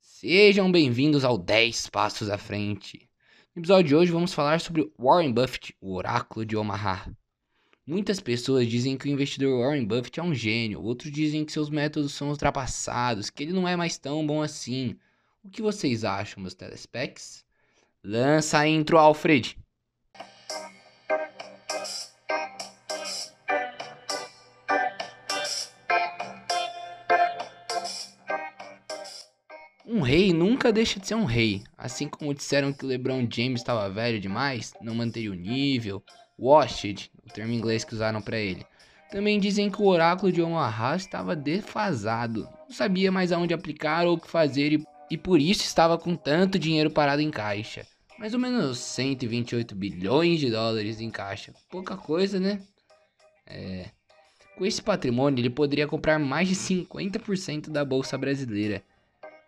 Sejam bem-vindos ao 10 Passos à Frente. No episódio de hoje vamos falar sobre Warren Buffett, o oráculo de Omaha. Muitas pessoas dizem que o investidor Warren Buffett é um gênio, outros dizem que seus métodos são ultrapassados, que ele não é mais tão bom assim. O que vocês acham, meus telespecs? Lança a intro, Alfred! Um rei nunca deixa de ser um rei. Assim como disseram que o LeBron James estava velho demais, não manteria o nível, washed, o termo inglês que usaram para ele. Também dizem que o oráculo de Omaha estava defasado, não sabia mais aonde aplicar ou o que fazer e, e por isso estava com tanto dinheiro parado em caixa. Mais ou menos 128 bilhões de dólares em caixa. Pouca coisa, né? É. Com esse patrimônio, ele poderia comprar mais de 50% da bolsa brasileira.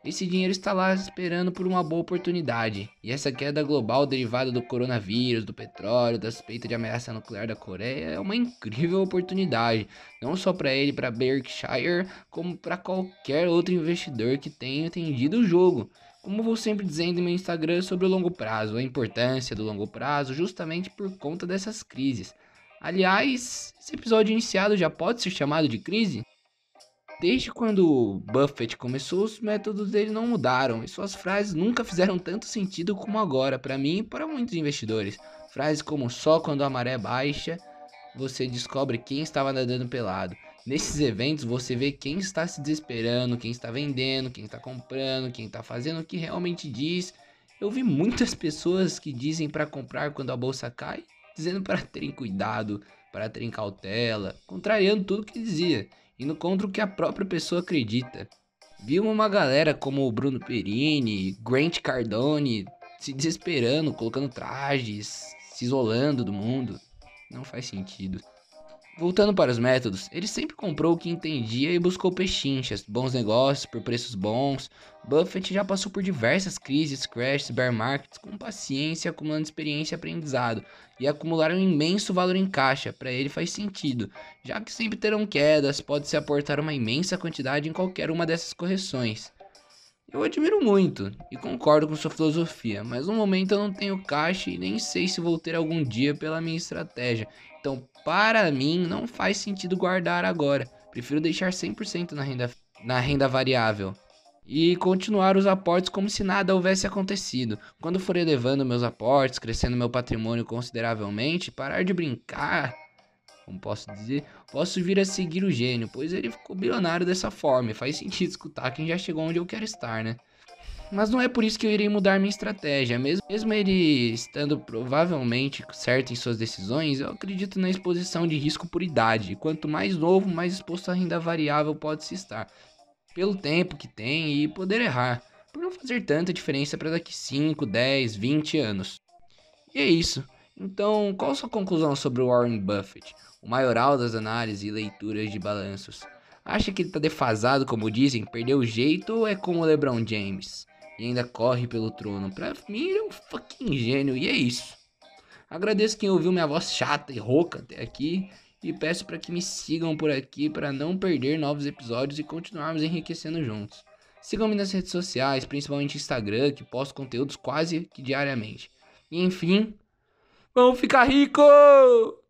Esse dinheiro está lá esperando por uma boa oportunidade. E essa queda global derivada do coronavírus, do petróleo, da suspeita de ameaça nuclear da Coreia é uma incrível oportunidade, não só para ele, para Berkshire, como para qualquer outro investidor que tenha entendido o jogo. Como vou sempre dizendo em meu Instagram sobre o longo prazo, a importância do longo prazo, justamente por conta dessas crises. Aliás, esse episódio iniciado já pode ser chamado de crise? Desde quando Buffett começou, os métodos dele não mudaram e suas frases nunca fizeram tanto sentido como agora, para mim e para muitos investidores. Frases como só quando a maré baixa, você descobre quem estava nadando pelado. Nesses eventos você vê quem está se desesperando, quem está vendendo, quem está comprando, quem está fazendo o que realmente diz. Eu vi muitas pessoas que dizem para comprar quando a bolsa cai, dizendo para terem cuidado, para terem cautela, contrariando tudo que dizia indo contra o que a própria pessoa acredita. Viu uma galera como o Bruno Perini, Grant Cardone se desesperando, colocando trajes, se isolando do mundo. Não faz sentido. Voltando para os métodos, ele sempre comprou o que entendia e buscou pechinchas, bons negócios por preços bons. Buffett já passou por diversas crises, crashes, bear markets com paciência, acumulando experiência e aprendizado, e acumular um imenso valor em caixa, para ele faz sentido, já que sempre terão quedas, pode-se aportar uma imensa quantidade em qualquer uma dessas correções. Eu admiro muito e concordo com sua filosofia, mas no momento eu não tenho caixa e nem sei se vou ter algum dia pela minha estratégia. Então, para mim, não faz sentido guardar agora. Prefiro deixar 100% na renda, na renda variável e continuar os aportes como se nada houvesse acontecido. Quando for elevando meus aportes, crescendo meu patrimônio consideravelmente, parar de brincar como posso dizer, posso vir a seguir o gênio, pois ele ficou bilionário dessa forma e faz sentido escutar quem já chegou onde eu quero estar, né? Mas não é por isso que eu irei mudar minha estratégia. Mesmo, mesmo ele estando provavelmente certo em suas decisões, eu acredito na exposição de risco por idade. Quanto mais novo, mais exposto à renda variável pode se estar. Pelo tempo que tem e poder errar. Por não fazer tanta diferença para daqui 5, 10, 20 anos. E é isso. Então, qual sua conclusão sobre o Warren Buffett? o maioral das análises e leituras de balanços. Acha que ele tá defasado, como dizem, perdeu o jeito ou é como o LeBron James? E ainda corre pelo trono. Pra mim ele é um fucking gênio e é isso. Agradeço quem ouviu minha voz chata e rouca até aqui e peço para que me sigam por aqui para não perder novos episódios e continuarmos enriquecendo juntos. Sigam-me nas redes sociais, principalmente Instagram, que posto conteúdos quase que diariamente. E enfim, vamos ficar ricos!